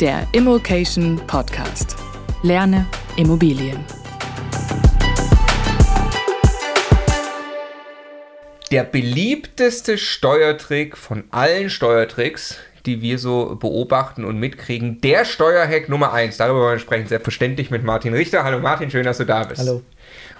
Der Immokation Podcast. Lerne Immobilien. Der beliebteste Steuertrick von allen Steuertricks, die wir so beobachten und mitkriegen, der Steuerhack Nummer 1. Darüber wollen wir sprechen, selbstverständlich mit Martin Richter. Hallo Martin, schön, dass du da bist. Hallo.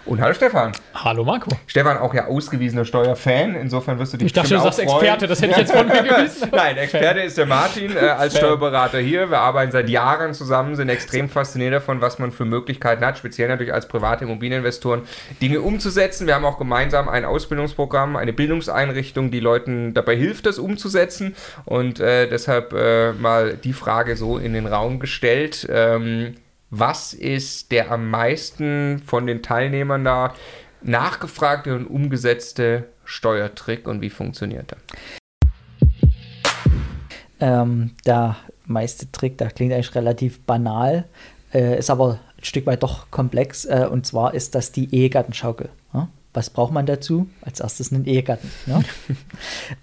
Und hallo Stefan. Hallo Marco. Stefan auch ja ausgewiesener Steuerfan, insofern wirst du dich Ich dachte, du sagst freuen. Experte, das hätte ich jetzt von mir gewusst. Nein, Experte Fan. ist der Martin äh, als Fan. Steuerberater hier. Wir arbeiten seit Jahren zusammen, sind extrem fasziniert davon, was man für Möglichkeiten hat, speziell natürlich als private Immobilieninvestoren, Dinge umzusetzen. Wir haben auch gemeinsam ein Ausbildungsprogramm, eine Bildungseinrichtung, die Leuten dabei hilft, das umzusetzen. Und äh, deshalb äh, mal die Frage so in den Raum gestellt. Ähm, was ist der am meisten von den Teilnehmern da nachgefragte und umgesetzte Steuertrick und wie funktioniert er? Ähm, der meiste Trick, der klingt eigentlich relativ banal, äh, ist aber ein Stück weit doch komplex. Äh, und zwar ist das die Ehegattenschaukel. Ja? Was braucht man dazu? Als erstes einen Ehegatten. Ne?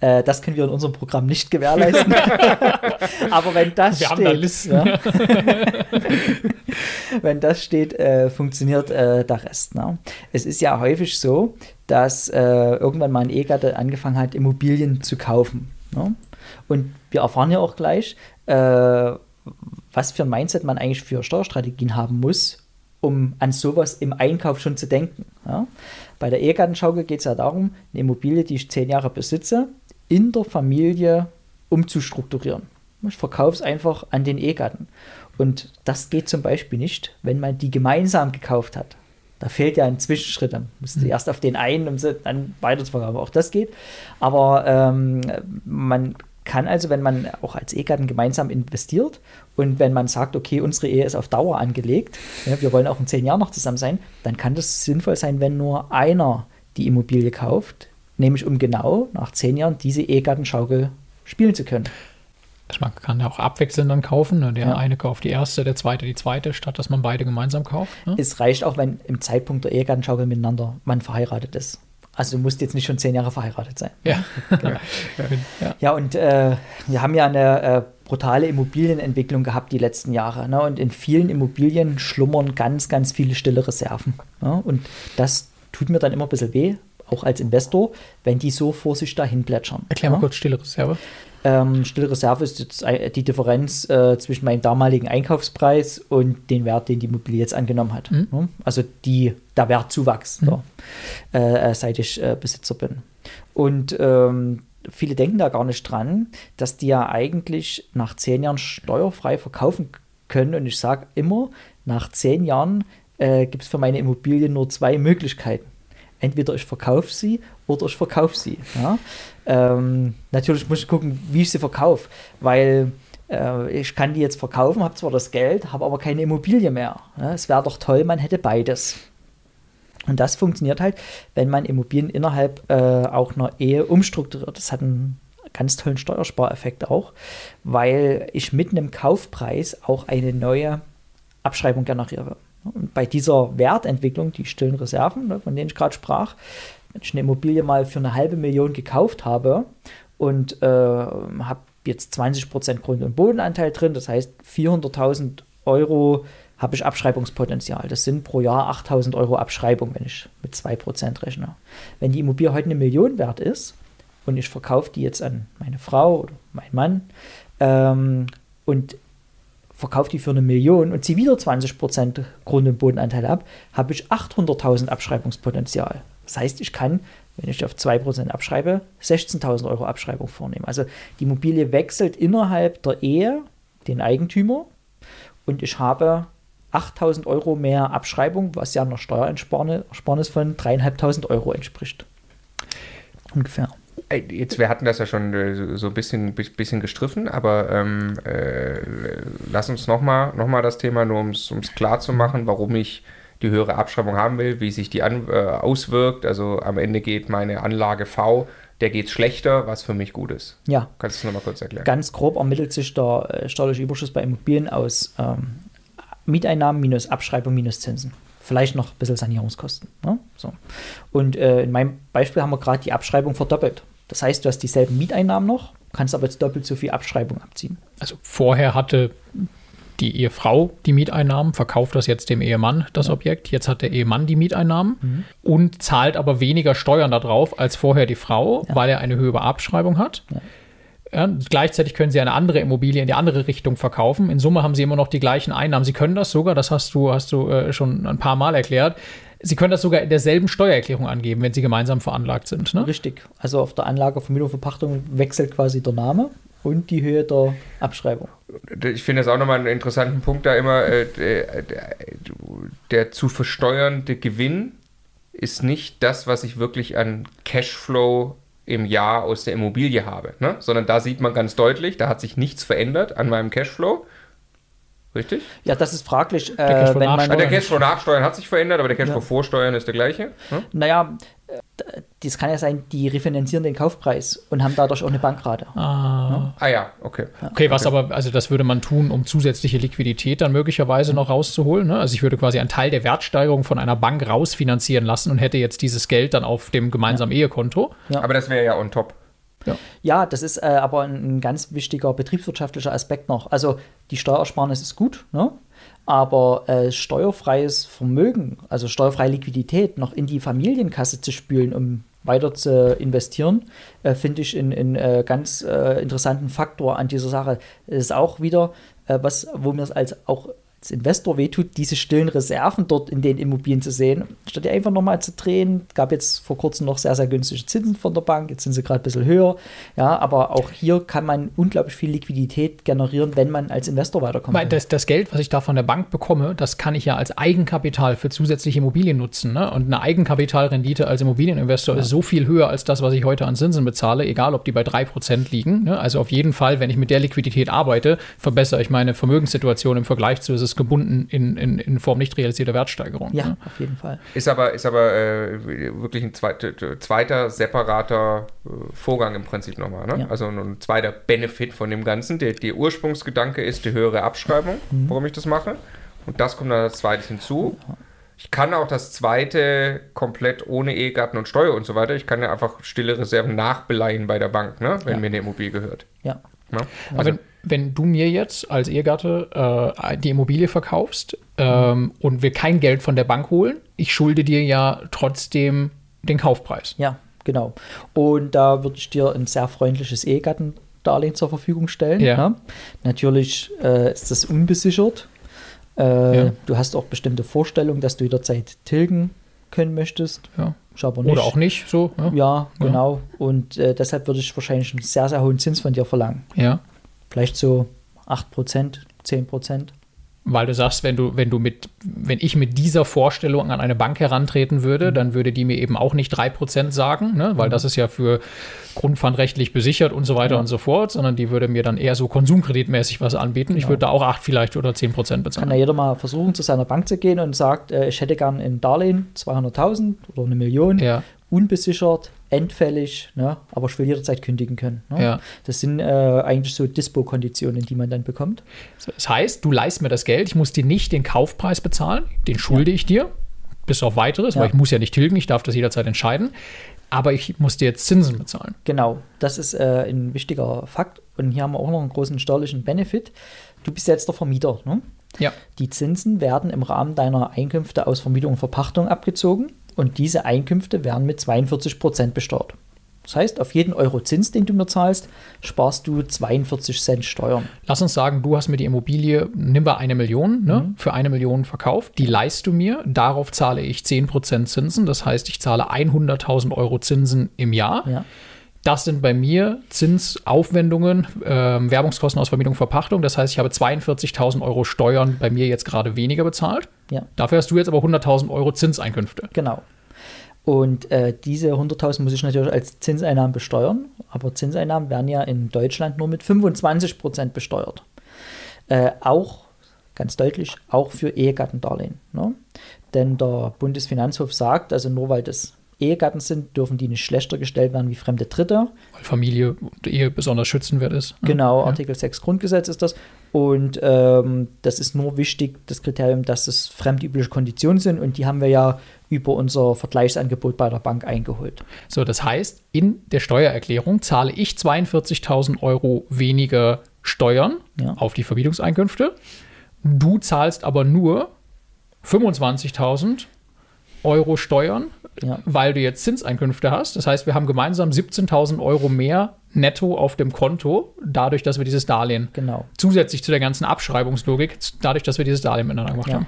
äh, das können wir in unserem Programm nicht gewährleisten. Aber wenn das wir steht, da ja, wenn das steht, äh, funktioniert äh, der Rest. Ne? Es ist ja häufig so, dass äh, irgendwann mal ein Ehegatte angefangen hat, Immobilien zu kaufen. Ne? Und wir erfahren ja auch gleich, äh, was für ein Mindset man eigentlich für Steuerstrategien haben muss, um an sowas im Einkauf schon zu denken. Ja? Bei der Ehegattenschaukel geht es ja darum, eine Immobilie, die ich zehn Jahre besitze, in der Familie umzustrukturieren. Ich verkaufe es einfach an den Ehegatten. Und das geht zum Beispiel nicht, wenn man die gemeinsam gekauft hat. Da fehlt ja ein Zwischenschritt. Dann musst du mhm. erst auf den einen, um sie dann weiter zu verkaufen. Auch das geht. Aber ähm, man kann also, wenn man auch als Ehegatten gemeinsam investiert und wenn man sagt, okay, unsere Ehe ist auf Dauer angelegt, ja, wir wollen auch in zehn Jahren noch zusammen sein, dann kann das sinnvoll sein, wenn nur einer die Immobilie kauft, nämlich um genau nach zehn Jahren diese Ehegattenschaukel spielen zu können. Also man kann ja auch abwechselnd dann kaufen. Ne? Der ja. eine kauft die erste, der zweite die zweite, statt dass man beide gemeinsam kauft. Ne? Es reicht auch, wenn im Zeitpunkt der Ehegattenschaukel miteinander man verheiratet ist. Also du musst jetzt nicht schon zehn Jahre verheiratet sein. Ja. Genau. ja. ja, und äh, wir haben ja eine äh, brutale Immobilienentwicklung gehabt die letzten Jahre. Ne? Und in vielen Immobilien schlummern ganz, ganz viele stille Reserven. Ne? Und das tut mir dann immer ein bisschen weh, auch als Investor, wenn die so vor sich dahin plätschern. Erklär mal ja? kurz stille Reserve. Ähm, stille Reserve ist jetzt die Differenz äh, zwischen meinem damaligen Einkaufspreis und dem Wert, den die Immobilie jetzt angenommen hat. Mhm. Ja? Also die, der Wertzuwachs, Mhm. da, äh, seit ich äh, Besitzer bin. Und ähm, viele denken da gar nicht dran, dass die ja eigentlich nach zehn Jahren steuerfrei verkaufen können. Und ich sage immer, nach zehn Jahren äh, gibt es für meine Immobilie nur zwei Möglichkeiten. Entweder ich verkaufe sie oder ich verkaufe sie. Ja? Ähm, natürlich muss ich gucken, wie ich sie verkaufe, weil äh, ich kann die jetzt verkaufen, habe zwar das Geld, habe aber keine Immobilie mehr. Ja? Es wäre doch toll, man hätte beides. Und das funktioniert halt, wenn man Immobilien innerhalb äh, auch einer Ehe umstrukturiert. Das hat einen ganz tollen Steuerspareffekt auch, weil ich mit einem Kaufpreis auch eine neue Abschreibung generiere. Und bei dieser Wertentwicklung, die stillen Reserven, ne, von denen ich gerade sprach, wenn ich eine Immobilie mal für eine halbe Million gekauft habe und äh, habe jetzt 20% Grund- und Bodenanteil drin, das heißt 400.000 Euro habe ich Abschreibungspotenzial. Das sind pro Jahr 8.000 Euro Abschreibung, wenn ich mit 2% rechne. Wenn die Immobilie heute eine Million wert ist und ich verkaufe die jetzt an meine Frau oder meinen Mann ähm, und verkaufe die für eine Million und ziehe wieder 20% Grund- und Bodenanteil ab, habe ich 800.000 Abschreibungspotenzial. Das heißt, ich kann, wenn ich auf 2% abschreibe, 16.000 Euro Abschreibung vornehmen. Also die Immobilie wechselt innerhalb der Ehe den Eigentümer und ich habe 8.000 Euro mehr Abschreibung, was ja einer Steuerersparnis von 3.500 Euro entspricht. Ungefähr. Ey, Jetzt, wir hatten das ja schon äh, so- ein bisschen, bi- bisschen gestriffen, aber ähm, äh, lass uns nochmal noch mal das Thema, nur um es klar zu machen, warum ich die höhere Abschreibung haben will, wie sich die an, äh, auswirkt. Also am Ende geht meine Anlage V, der geht schlechter, was für mich gut ist. Ja, Kannst du es nochmal kurz erklären? Ganz grob ermittelt sich der äh, steuerliche Überschuss bei Immobilien aus ähm, Mieteinnahmen minus Abschreibung minus Zinsen. Vielleicht noch ein bisschen Sanierungskosten. Ne? So. Und äh, in meinem Beispiel haben wir gerade die Abschreibung verdoppelt. Das heißt, du hast dieselben Mieteinnahmen noch, kannst aber jetzt doppelt so viel Abschreibung abziehen. Also vorher hatte die Ehefrau die Mieteinnahmen, verkauft das jetzt dem Ehemann, das Objekt. Jetzt hat der Ehemann die Mieteinnahmen und zahlt aber weniger Steuern darauf als vorher die Frau, weil er eine höhere Abschreibung hat. Ja, gleichzeitig können sie eine andere Immobilie in die andere Richtung verkaufen. In Summe haben sie immer noch die gleichen Einnahmen. Sie können das sogar, das hast du, hast du äh, schon ein paar Mal erklärt, sie können das sogar in derselben Steuererklärung angeben, wenn sie gemeinsam veranlagt sind. Ne? Richtig. Also auf der Anlage Vermietung Verpachtung wechselt quasi der Name und die Höhe der Abschreibung. Ich finde das auch nochmal einen interessanten Punkt da immer, äh, der, der, der zu versteuernde Gewinn ist nicht das, was ich wirklich an Cashflow im Jahr aus der Immobilie habe, ne? sondern da sieht man ganz deutlich, da hat sich nichts verändert an meinem Cashflow. Richtig? Ja, das ist fraglich, äh, Cashflow wenn man. Ah, der Steuern Cashflow nachsteuern hat sich verändert, aber der Cashflow Ja. vorsteuern ist der gleiche. Ne? Naja, äh, das kann ja sein, die refinanzieren den Kaufpreis und haben dadurch auch eine Bankrate. Ah. Ah ja, okay. Okay, was aber, also das würde man tun, um zusätzliche Liquidität dann möglicherweise noch rauszuholen. Ne? Also ich würde quasi einen Teil der Wertsteigerung von einer Bank rausfinanzieren lassen und hätte jetzt dieses Geld dann auf dem gemeinsamen Ehekonto. Ja. Aber das wäre ja on top. Ja, das ist äh, aber ein, ein ganz wichtiger betriebswirtschaftlicher Aspekt noch. Also die Steuersparnis ist gut, ne? Aber äh, steuerfreies Vermögen, also steuerfreie Liquidität noch in die Familienkasse zu spülen, um weiter zu investieren, äh, finde ich einen äh, ganz äh, interessanten Faktor an dieser Sache. Es ist auch wieder äh, was, wo mir es als auch als Investor wehtut, diese stillen Reserven dort in den Immobilien zu sehen, statt die einfach nochmal zu drehen. Gab jetzt vor kurzem noch sehr, sehr günstige Zinsen von der Bank, jetzt sind sie gerade ein bisschen höher. Ja, aber auch hier kann man unglaublich viel Liquidität generieren, wenn man als Investor weiterkommt. Weil das, das Geld, was ich da von der Bank bekomme, das kann ich ja als Eigenkapital für zusätzliche Immobilien nutzen. Ne? Und eine Eigenkapitalrendite als Immobilieninvestor ist so viel höher als das, was ich heute an Zinsen bezahle, egal ob die bei 3% liegen. Ne? Also auf jeden Fall, wenn ich mit der Liquidität arbeite, verbessere ich meine Vermögenssituation im Vergleich zu, es ist gebunden in, in, in Form nicht realisierter Wertsteigerung. ja, Ne? auf jeden Fall. Ist aber, ist aber äh, wirklich ein zweiter, zweiter separater äh, Vorgang im Prinzip nochmal. Ne? Ja. Also ein, zweiter Benefit von dem Ganzen. Der, der Ursprungsgedanke ist die höhere Abschreibung, warum ich das mache. Und das kommt dann als zweites hinzu. Ich kann auch das zweite komplett ohne Ehegatten und Steuer und so weiter. Ich kann ja einfach stille Reserven nachbeleihen bei der Bank, ne? wenn Ja. mir eine Immobilie gehört. Ja. Ne? Aber wenn, du mir jetzt als Ehegatte äh, die Immobilie verkaufst ähm, und wir kein Geld von der Bank holen, ich schulde dir ja trotzdem den Kaufpreis. Ja, genau. Und da würde ich dir ein sehr freundliches Ehegattendarlehen zur Verfügung stellen. Ja. ne? Natürlich äh, ist das unbesichert. Äh, Ja. Du hast auch bestimmte Vorstellungen, dass du jederzeit tilgen können möchtest. Ja. Ich aber nicht. Oder auch nicht, so. Ja. Ja, genau. Und äh, deshalb würde ich wahrscheinlich einen sehr, sehr hohen Zins von dir verlangen. ja. Vielleicht so 8%, 10%. Weil du sagst, wenn du, wenn du mit, wenn ich mit dieser Vorstellung an eine Bank herantreten würde, dann würde die mir eben auch nicht 3% sagen, ne? weil das ist ja für grundpfandrechtlich besichert und so weiter Ja. und so fort, sondern die würde mir dann eher so konsumkreditmäßig was anbieten. Ich Genau. würde da auch 8 vielleicht oder 10% Kann bezahlen. ja jeder mal versuchen, zu seiner Bank zu gehen und sagt, äh, ich hätte gern ein Darlehen, 200.000 oder eine Million, Ja, unbesichert, endfällig, ne? aber ich will jederzeit kündigen können. Ne? ja. Das sind äh, eigentlich so Dispo-Konditionen, die man dann bekommt. Das heißt, du leist mir das Geld, ich muss dir nicht den Kaufpreis bezahlen, den schulde ich dir, bis auf weiteres, Ja. weil ich muss ja nicht tilgen, ich darf das jederzeit entscheiden, aber ich muss dir jetzt Zinsen bezahlen. Genau, das ist äh, ein wichtiger Fakt. Und hier haben wir auch noch einen großen steuerlichen Benefit. Du bist jetzt der Vermieter. Ne? Ja, Die Zinsen werden im Rahmen deiner Einkünfte aus Vermietung und Verpachtung abgezogen und diese Einkünfte werden mit 42 Prozent besteuert. Das heißt, auf jeden Euro Zins, den du mir zahlst, sparst du 42 Cent Steuern. lass uns sagen, du hast mir die Immobilie, nimm wir eine Million, ne, Mhm. für eine Million verkauft, die leist du mir, darauf zahle ich 10% Zinsen, das heißt, ich zahle 100.000 Euro Zinsen im Jahr. Ja, Das sind bei mir Zinsaufwendungen, ähm, Werbungskosten aus Vermietung und Verpachtung. Das heißt, ich habe 42.000 Euro Steuern bei mir jetzt gerade weniger bezahlt. ja, Dafür hast du jetzt aber 100.000 Euro Zinseinkünfte. genau. Und äh, diese 100.000 muss ich natürlich als Zinseinnahmen besteuern, aber Zinseinnahmen werden ja in Deutschland nur mit 25 Prozent besteuert. Äh, auch, ganz deutlich, auch für Ehegattendarlehen. Ne? Denn der Bundesfinanzhof sagt, also nur weil das Ehegatten sind, dürfen die nicht schlechter gestellt werden wie fremde Dritte. Weil Familie und Ehe besonders schützenwert ist. ne? Genau, Ja. Artikel 6 Grundgesetz ist das. Und ähm, das ist nur wichtig, das Kriterium, dass es fremdübliche Konditionen sind und die haben wir ja über unser Vergleichsangebot bei der Bank eingeholt. So, das heißt, in der Steuererklärung zahle ich 42.000 Euro weniger Steuern Ja. auf die Vermietungseinkünfte. Du zahlst aber nur 25.000 Euro Steuern, Ja. weil du jetzt Zinseinkünfte hast. Das heißt, wir haben gemeinsam 17.000 Euro mehr netto auf dem Konto, dadurch, dass wir dieses Darlehen Genau. zusätzlich zu der ganzen Abschreibungslogik, dadurch, dass wir dieses Darlehen miteinander gemacht Ja. haben.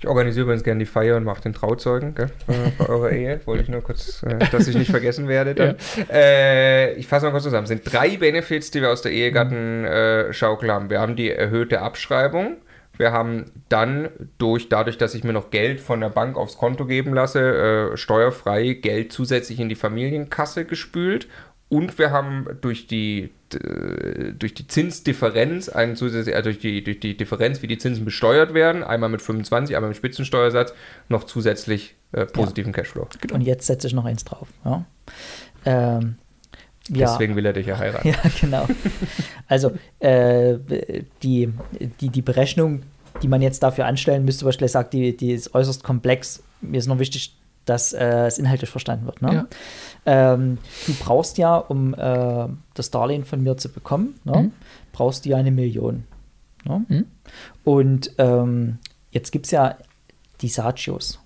Ich organisiere übrigens gerne die Feier und mache den Trauzeugen gell, äh, bei eurer Ehe. Wollte ich nur kurz, äh, dass ich nicht vergessen werde. Dann. Äh, ich fasse mal kurz zusammen. Es sind drei Benefits, die wir aus der Ehegatten-Schaukel haben. Wir haben die erhöhte Abschreibung. Wir haben dann durch, dadurch, dass ich mir noch Geld von der Bank aufs Konto geben lasse, äh, steuerfrei Geld zusätzlich in die Familienkasse gespült. Und wir haben durch die, durch die Zinsdifferenz, einen zusätzlich, äh, durch, die, durch die Differenz, wie die Zinsen besteuert werden, einmal mit 25, einmal mit Spitzensteuersatz, noch zusätzlich äh, positiven Cashflow. Und jetzt setze ich noch eins drauf. Ja. Ähm, ja. Deswegen will er dich ja heiraten. Ja, genau. Also äh, die, die, die Berechnung, die man jetzt dafür anstellen müsste, was ich gleich sage, die, die ist äußerst komplex. Mir ist noch wichtig, dass äh, es inhaltlich verstanden wird. Ne? Ähm, du brauchst ja, um äh, das Darlehen von mir zu bekommen, ne, Mhm. brauchst du ja eine Million. Ne? Mhm. Und ähm, jetzt gibt es ja die Sagios.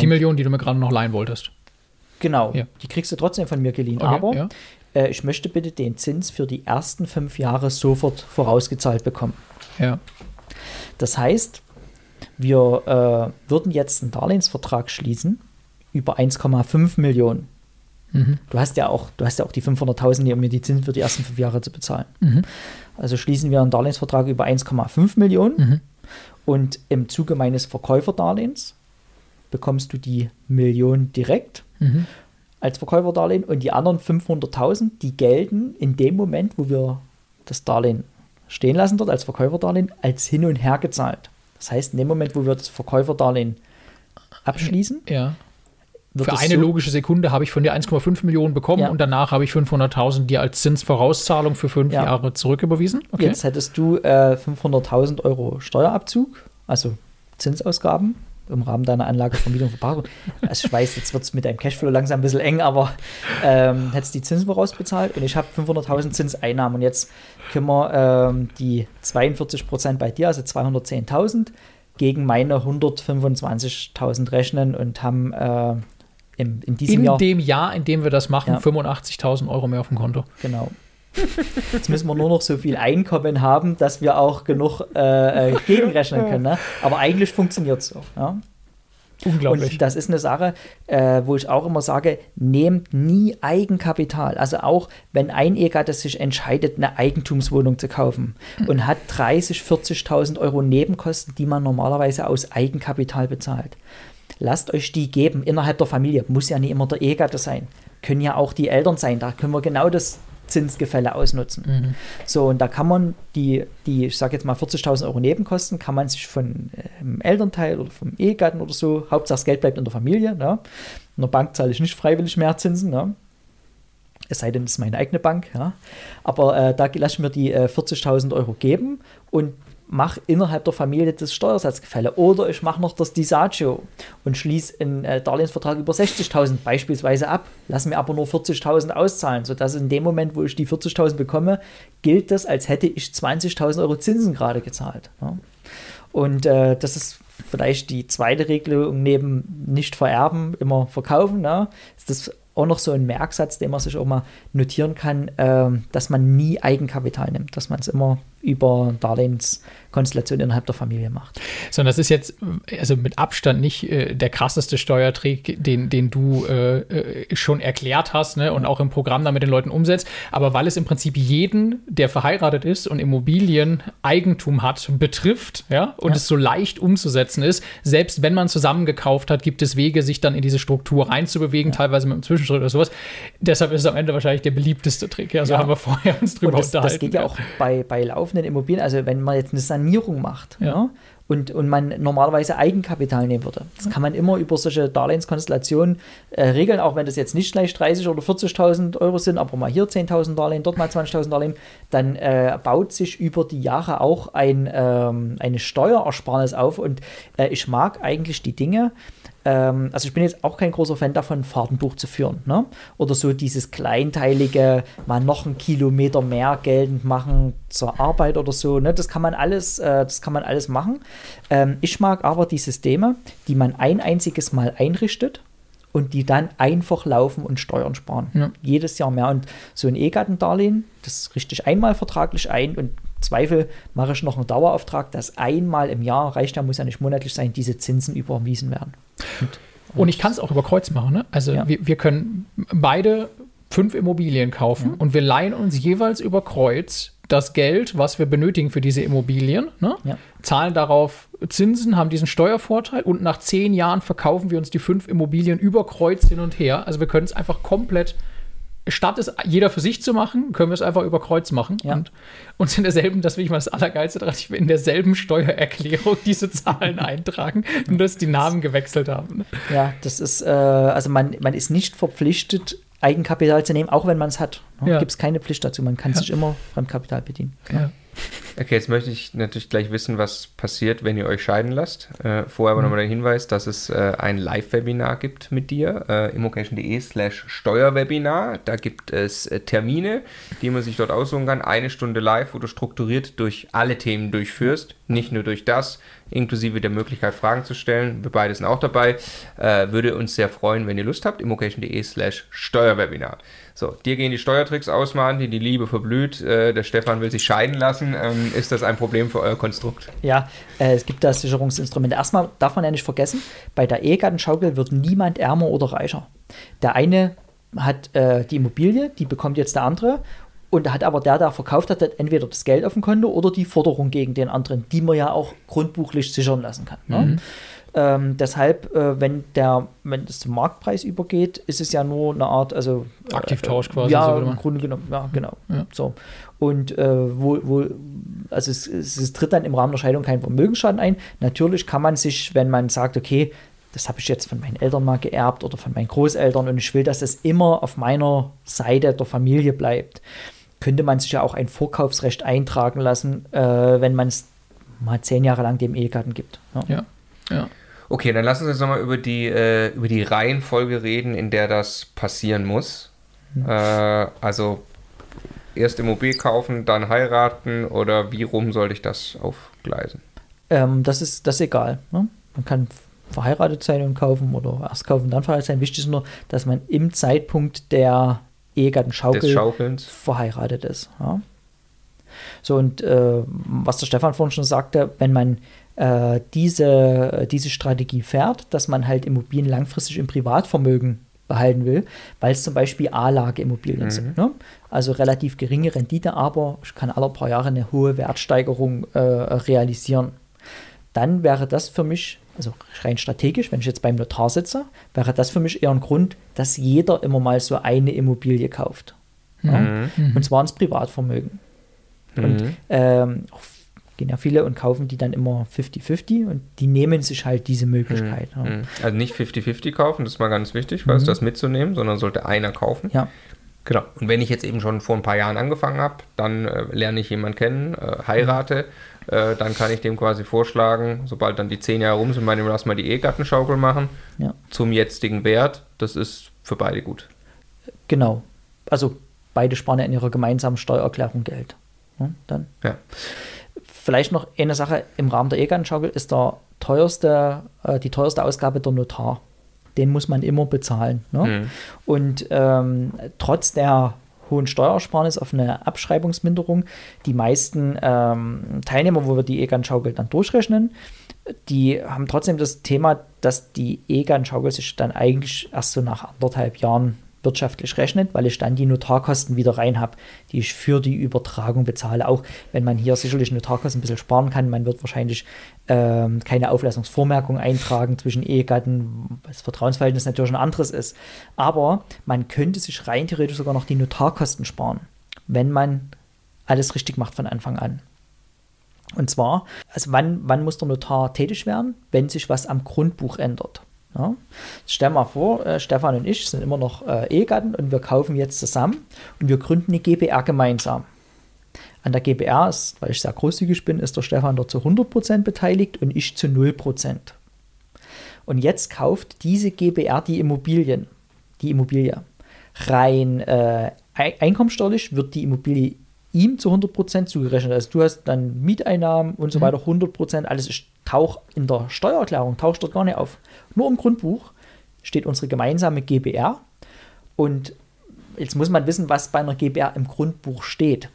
Die Million, die du mir gerade noch leihen wolltest. Genau, Ja. die kriegst du trotzdem von mir geliehen. Okay, aber ja. äh, ich möchte bitte den Zins für die ersten fünf Jahre sofort vorausgezahlt bekommen. Ja. Das heißt, wir äh, würden jetzt einen Darlehensvertrag schließen über 1,5 Millionen. Mhm. Du hast ja auch, du hast ja auch die 500.000, um mir die Zinsen für die ersten fünf Jahre zu bezahlen. Mhm. Also schließen wir einen Darlehensvertrag über 1,5 Millionen Mhm. und im Zuge meines Verkäuferdarlehens bekommst du die Million direkt Mhm. als Verkäuferdarlehen und die anderen 500.000, die gelten in dem Moment, wo wir das Darlehen stehen lassen dort als Verkäuferdarlehen, als hin und her gezahlt. Das heißt, in dem Moment, wo wir das Verkäuferdarlehen abschließen, Ja. wird Für eine so, logische Sekunde habe ich von dir 1,5 Millionen bekommen Ja. und danach habe ich 500.000 dir als Zinsvorauszahlung für fünf Ja. Jahre zurücküberwiesen. Okay. Jetzt hättest du äh, 500.000 Euro Steuerabzug, also Zinsausgaben im Rahmen deiner Anlage Vermietung und Verpackung. Also ich weiß, jetzt wird es mit deinem Cashflow langsam ein bisschen eng, aber ähm, hättest die Zinsen vorausbezahlt und ich habe 500.000 Zinseinnahmen und jetzt können wir ähm, die 42 Prozent bei dir, also 210.000, gegen meine 125.000 rechnen und haben äh, im, in diesem In Jahr. dem Jahr, in dem wir das machen, Ja. 85.000 Euro mehr auf dem Konto. Genau. Jetzt müssen wir nur noch so viel Einkommen haben, dass wir auch genug äh, äh, gegenrechnen können. Ne? Aber eigentlich funktioniert es so. Ja? Unglaublich. Und das ist eine Sache, äh, wo ich auch immer sage, nehmt nie Eigenkapital. Also auch wenn ein Ehegatte sich entscheidet, eine Eigentumswohnung zu kaufen und hat 30, 40.000 Euro Nebenkosten, die man normalerweise aus Eigenkapital bezahlt. Lasst euch die geben innerhalb der Familie. Muss ja nicht immer der Ehegatte sein. Können ja auch die Eltern sein. Da können wir genau das Zinsgefälle ausnutzen. So, und da kann man die, die ich sage jetzt mal 40.000 Euro Nebenkosten, kann man sich von ähm, Elternteil oder vom Ehegatten oder so, Hauptsache das Geld bleibt in der Familie. Ne? In der Bank zahle ich nicht freiwillig mehr Zinsen. Ne? Es sei denn, es ist meine eigene Bank. Ja? Aber äh, da lasse ich mir die äh, 40.000 Euro geben und mache innerhalb der Familie das Steuersatzgefälle. Oder ich mache noch das Disagio und schließe einen äh, Darlehensvertrag über 60.000 beispielsweise ab, lasse mir aber nur 40.000 auszahlen, sodass in dem Moment, wo ich die 40.000 bekomme, gilt das, als hätte ich 20.000 Euro Zinsen gerade gezahlt. Und äh, das ist vielleicht die zweite Regelung neben nicht vererben, immer verkaufen. Ne? Ist das auch noch so ein Merksatz, den man sich auch mal notieren kann, ähm, dass man nie Eigenkapital nimmt, dass man es immer über Darlehenskonstellation innerhalb der Familie macht. Sondern das ist jetzt also mit Abstand nicht äh, der krasseste Steuertrick, den, den du äh, äh, schon erklärt hast ne, und auch im Programm dann mit den Leuten umsetzt. Aber weil es im Prinzip jeden, der verheiratet ist und Immobilieneigentum hat, betrifft ja, und Ja. es so leicht umzusetzen ist, selbst wenn man zusammen gekauft hat, gibt es Wege, sich dann in diese Struktur reinzubewegen, teilweise mit einem Zwischenschritt oder sowas. Deshalb ist es am Ende wahrscheinlich der beliebteste Trick. Ja, so Ja. haben wir vorher uns drüber Und das, unterhalten. das geht ja auch bei, bei laufenden Immobilien, also wenn man jetzt eine Sanierung macht Ja. ja. und, und man normalerweise Eigenkapital nehmen würde. Das kann man immer über solche Darlehenskonstellationen äh, regeln, auch wenn das jetzt nicht gleich 30.000 oder 40.000 Euro sind, aber mal hier 10.000 Darlehen, dort mal 20.000 Darlehen, dann äh, baut sich über die Jahre auch ein, ähm, eine Steuerersparnis auf und äh, ich mag eigentlich die Dinge, ähm, also ich bin jetzt auch kein großer Fan davon, ein Fahrtenbuch zu führen. Ne? Oder so dieses kleinteilige, mal noch einen Kilometer mehr geltend machen zur Arbeit oder so. Ne? Das kann man alles, äh, das kann man alles machen. Ähm, ich mag aber die Systeme, die man ein einziges Mal einrichtet und die dann einfach laufen und Steuern sparen. Ja. Jedes Jahr mehr. Und so ein E-Gartendarlehen, das richte ich einmal vertraglich ein und Zweifel mache ich noch einen Dauerauftrag, dass einmal im Jahr, reicht ja, muss ja nicht monatlich sein, diese Zinsen überwiesen werden. Und ich kann es auch über Kreuz machen. Ne? Also Ja. wir, wir können beide fünf Immobilien kaufen und wir leihen uns jeweils über Kreuz das Geld, was wir benötigen für diese Immobilien, ne? Ja. zahlen darauf Zinsen, haben diesen Steuervorteil und nach zehn Jahren verkaufen wir uns die fünf Immobilien über Kreuz hin und her. Also wir können es einfach komplett, statt es jeder für sich zu machen, können wir es einfach über Kreuz machen Ja. und uns in derselben, das will ich mal das Allergeilste daran, ich will in derselben Steuererklärung diese Zahlen eintragen und dass die Namen gewechselt haben. ne? Ja, das ist, äh, also man, man ist nicht verpflichtet, Eigenkapital zu nehmen, auch wenn man es hat. Ja. Gibt es keine Pflicht dazu. Man kann sich immer Fremdkapital bedienen. Ja. Okay, jetzt möchte ich natürlich gleich wissen, was passiert, wenn ihr euch scheiden lasst. Äh, vorher aber nochmal der Hinweis, dass es äh, ein Live-Webinar gibt mit dir, äh, immocation.de slash Steuerwebinar. Da gibt es äh, Termine, die man sich dort aussuchen kann. Eine Stunde live, wo du strukturiert durch alle Themen durchführst, nicht nur durch das, inklusive der Möglichkeit, Fragen zu stellen. Wir beide sind auch dabei. Äh, würde uns sehr freuen, wenn ihr Lust habt. immocation.de slash Steuerwebinar. So, dir gehen die Steuertricks aus, die die Liebe verblüht. Äh, der Stefan will sich scheiden lassen. Ähm, ist das ein Problem für euer Konstrukt? Ja, äh, es gibt da Sicherungsinstrumente. Erstmal darf man ja nicht vergessen, bei der Ehegattenschaukel wird niemand ärmer oder reicher. Der eine hat äh, die Immobilie, die bekommt jetzt der andere. Und da hat aber der, der verkauft hat, hat entweder das Geld auf dem Konto oder die Forderung gegen den anderen, die man ja auch grundbuchlich sichern lassen kann. Ne? Ähm, deshalb, äh, wenn der, wenn es zum Marktpreis übergeht, ist es ja nur eine Art, also äh, Aktivtausch quasi, Ja, so im Grunde genommen, ja, genau. Ja. So. Und äh, wo, wo, also es, es, es tritt dann im Rahmen der Scheidung kein Vermögensschaden ein. Natürlich kann man sich, wenn man sagt, okay, das habe ich jetzt von meinen Eltern mal geerbt oder von meinen Großeltern und ich will, dass es immer auf meiner Seite der Familie bleibt, könnte man sich ja auch ein Vorkaufsrecht eintragen lassen, äh, wenn man es mal zehn Jahre lang dem Ehegatten gibt. Ja. Ja, ja. Okay, dann lass uns jetzt nochmal über die, äh, über die Reihenfolge reden, in der das passieren muss. Äh, also erst Immobilie kaufen, dann heiraten oder wie rum sollte ich das aufgleisen? Ähm, das, ist, das ist egal. Ne? Man kann verheiratet sein und kaufen oder erst kaufen, dann verheiratet sein. Wichtig ist nur, dass man im Zeitpunkt der Ehegattenschaukel verheiratet ist. Ja. So, und äh, was der Stefan vorhin schon sagte, wenn man äh, diese, diese Strategie fährt, dass man halt Immobilien langfristig im Privatvermögen behalten will, weil es zum Beispiel A-Lage-Immobilien mhm. sind. Ne? Also relativ geringe Rendite, aber ich kann alle paar Jahre eine hohe Wertsteigerung äh, realisieren. Dann wäre das für mich, also rein strategisch, wenn ich jetzt beim Notar sitze, wäre das für mich eher ein Grund, dass jeder immer mal so eine Immobilie kauft. Mhm. Ja? Mhm. Und zwar ins Privatvermögen. Und mhm. ähm, gehen ja viele und kaufen die dann immer 50-50 und die nehmen sich halt diese Möglichkeit. Mhm. Ja. Mhm. Also nicht 50-50 kaufen, das ist mal ganz wichtig, was mhm. das mitzunehmen, sondern sollte einer kaufen. Ja. Genau. Und wenn ich jetzt eben schon vor ein paar Jahren angefangen habe, dann äh, lerne ich jemanden kennen, äh, heirate, äh, dann kann ich dem quasi vorschlagen, sobald dann die zehn Jahre rum sind, meine, lass mal die Ehegattenschaukel machen. Ja. Zum jetzigen Wert. Das ist für beide gut. Genau. Also beide sparen ja in ihrer gemeinsamen Steuererklärung Geld. Ja, dann. Ja. Vielleicht noch eine Sache im Rahmen der E-Gun-Schaukel ist der teuerste, äh, die teuerste Ausgabe der Notar. Den muss man immer bezahlen. Ne? Mhm. Und ähm, trotz der hohen Steuersparnis auf eine Abschreibungsminderung, die meisten ähm, Teilnehmer, wo wir die E-Gun-Schaukel dann durchrechnen, die haben trotzdem das Thema, dass die E-Gun-Schaukel sich dann eigentlich erst so nach anderthalb Jahren wirtschaftlich rechnet, weil ich dann die Notarkosten wieder rein habe, die ich für die Übertragung bezahle. Auch wenn man hier sicherlich Notarkosten ein bisschen sparen kann, man wird wahrscheinlich ähm, keine Auflassungsvormerkung eintragen zwischen Ehegatten, das Vertrauensverhältnis natürlich ein anderes ist. Aber man könnte sich rein theoretisch sogar noch die Notarkosten sparen, wenn man alles richtig macht von Anfang an. Und zwar, also wann, wann muss der Notar tätig werden, wenn sich was am Grundbuch ändert. Ja. Stell mal vor, äh, Stefan und ich sind immer noch äh, Ehegatten und wir kaufen jetzt zusammen und wir gründen eine GBR gemeinsam. An der GBR ist, weil ich sehr großzügig bin, ist der Stefan dort zu 100% beteiligt und ich zu 0%. Und jetzt kauft diese GBR die Immobilien, die Immobilie. Rein äh, einkommensteuerlich wird die Immobilie ihm zu 100% zugerechnet. Also du hast dann Mieteinnahmen und so mhm. weiter, 100%, alles ist tauch in der Steuererklärung, taucht dort gar nicht auf. Nur im Grundbuch steht unsere gemeinsame GBR und jetzt muss man wissen, was bei einer GBR im Grundbuch steht.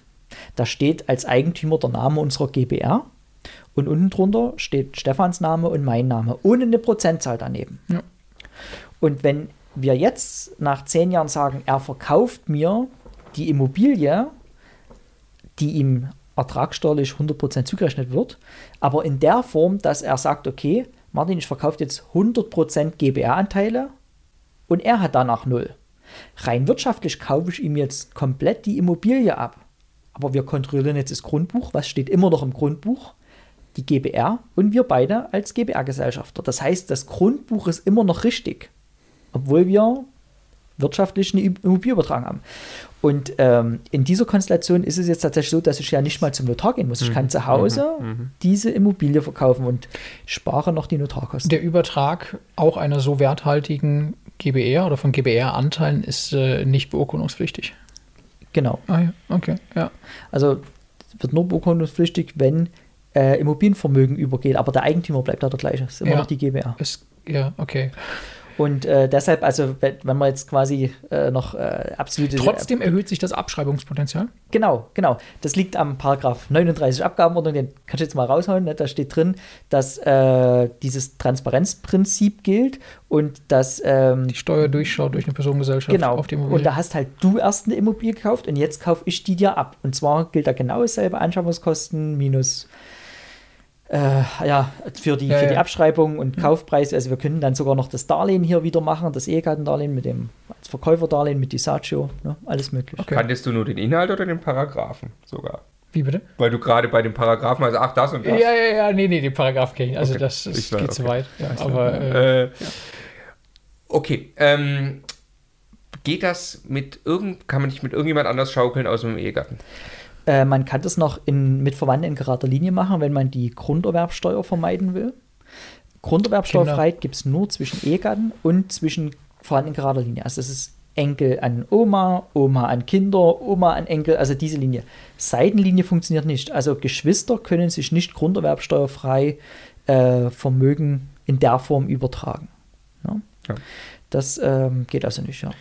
Da steht als Eigentümer der Name unserer GBR und unten drunter steht Stefans Name und mein Name, ohne eine Prozentzahl daneben. Ja. Und wenn wir jetzt nach zehn Jahren sagen, er verkauft mir die Immobilie, die ihm ertragssteuerlich 100% zugerechnet wird, aber in der Form, dass er sagt, okay, Martin, ich verkaufe jetzt 100% GBR-Anteile und er hat danach null. Rein wirtschaftlich kaufe ich ihm jetzt komplett die Immobilie ab. Aber wir kontrollieren jetzt das Grundbuch, was steht immer noch im Grundbuch, die GBR und wir beide als GBR-Gesellschafter. Das heißt, das Grundbuch ist immer noch richtig, obwohl wir wirtschaftlich eine Immobilie übertragen haben. Und ähm, in dieser Konstellation ist es jetzt tatsächlich so, dass ich ja nicht mal zum Notar gehen muss. Ich kann mhm. zu Hause mhm. mhm. diese Immobilie verkaufen und spare noch die Notarkosten. Der Übertrag auch einer so werthaltigen GBR oder von GBR-Anteilen ist äh, nicht beurkundungspflichtig. Genau. Ah ja, okay, ja. Also wird nur beurkundungspflichtig, wenn äh, Immobilienvermögen übergeht, aber der Eigentümer bleibt da der gleiche. Es ist immer ja. noch die GBR. Es, ja, okay. Und äh, deshalb, also wenn man jetzt quasi äh, noch äh, absolute. Trotzdem erhöht sich das Abschreibungspotenzial? Genau, genau. Das liegt am Paragraph 39 Abgabenordnung, den kannst du jetzt mal raushauen. Ne? Da steht drin, dass äh, dieses Transparenzprinzip gilt und dass. Ähm, die Steuer durchschaut durch eine Personengesellschaft genau. auf die Immobilie. Und da hast halt du erst eine Immobilie gekauft und jetzt kaufe ich die dir ab. Und zwar gilt da genau dasselbe: Anschaffungskosten minus äh, ja, für die, ja, für die ja. Abschreibung und Kaufpreis. Also wir können dann sogar noch das Darlehen hier wieder machen, das Ehegattendarlehen mit dem als Verkäuferdarlehen mit Disagio, ne? alles möglich. Okay. Kanntest du nur den Inhalt oder den Paragraphen sogar? Wie bitte? Weil du gerade bei den Paragraphen, also ach, das und das. Ja, ja, ja, nee, nee, den Paragraph kenne ich. Also okay. das, das geht okay. zu weit. Ja, aber, äh, äh, Okay, ähm, geht das mit irgend, kann man nicht mit irgendjemand anders schaukeln aus dem Ehegatten? Äh, man kann das noch in, mit Verwandten in gerader Linie machen, wenn man die Grunderwerbsteuer vermeiden will. Grunderwerbsteuerfreiheit gibt es nur zwischen Ehegatten und zwischen Verwandten in gerader Linie. Also das ist Enkel an Oma, Oma an Kinder, Oma an Enkel, also diese Linie. Seitenlinie funktioniert nicht. Also Geschwister können sich nicht grunderwerbsteuerfrei äh, Vermögen in der Form übertragen. Ja? Ja. Das ähm, geht also nicht, ja.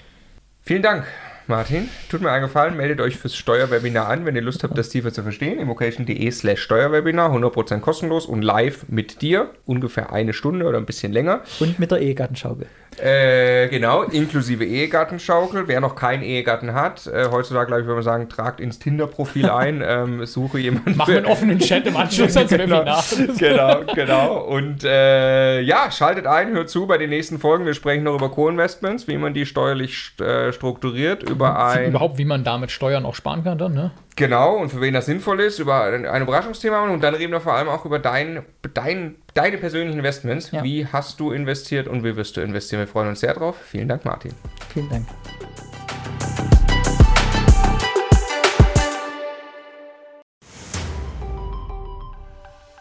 Vielen Dank, Martin. Tut mir einen Gefallen, meldet euch fürs Steuerwebinar an, wenn ihr Lust habt, das tiefer zu verstehen. immocation.de slash Steuerwebinar, 100% kostenlos und live mit dir, ungefähr eine Stunde oder ein bisschen länger. Und mit der Ehegattenschaukel. Äh, genau, inklusive Ehegattenschaukel. Wer noch keinen Ehegatten hat, äh, heutzutage, glaube ich, würde man sagen, tragt ins Tinder-Profil ein, ähm, suche jemanden. Wir einen offenen Chat im Anschluss ans genau, Webinar. genau, genau. Und äh, ja, schaltet ein, hört zu bei den nächsten Folgen. Wir sprechen noch über Co-Investments, wie man die steuerlich äh, strukturiert, über ein. Überhaupt, wie man damit Steuern auch sparen kann dann, ne? Genau, und für wen das sinnvoll ist, über ein, ein Überraschungsthema und dann reden wir vor allem auch über dein, dein, deine persönlichen Investments. Ja. Wie hast du investiert und wie wirst du investieren? Wir freuen uns sehr drauf. Vielen Dank, Martin. Vielen Dank.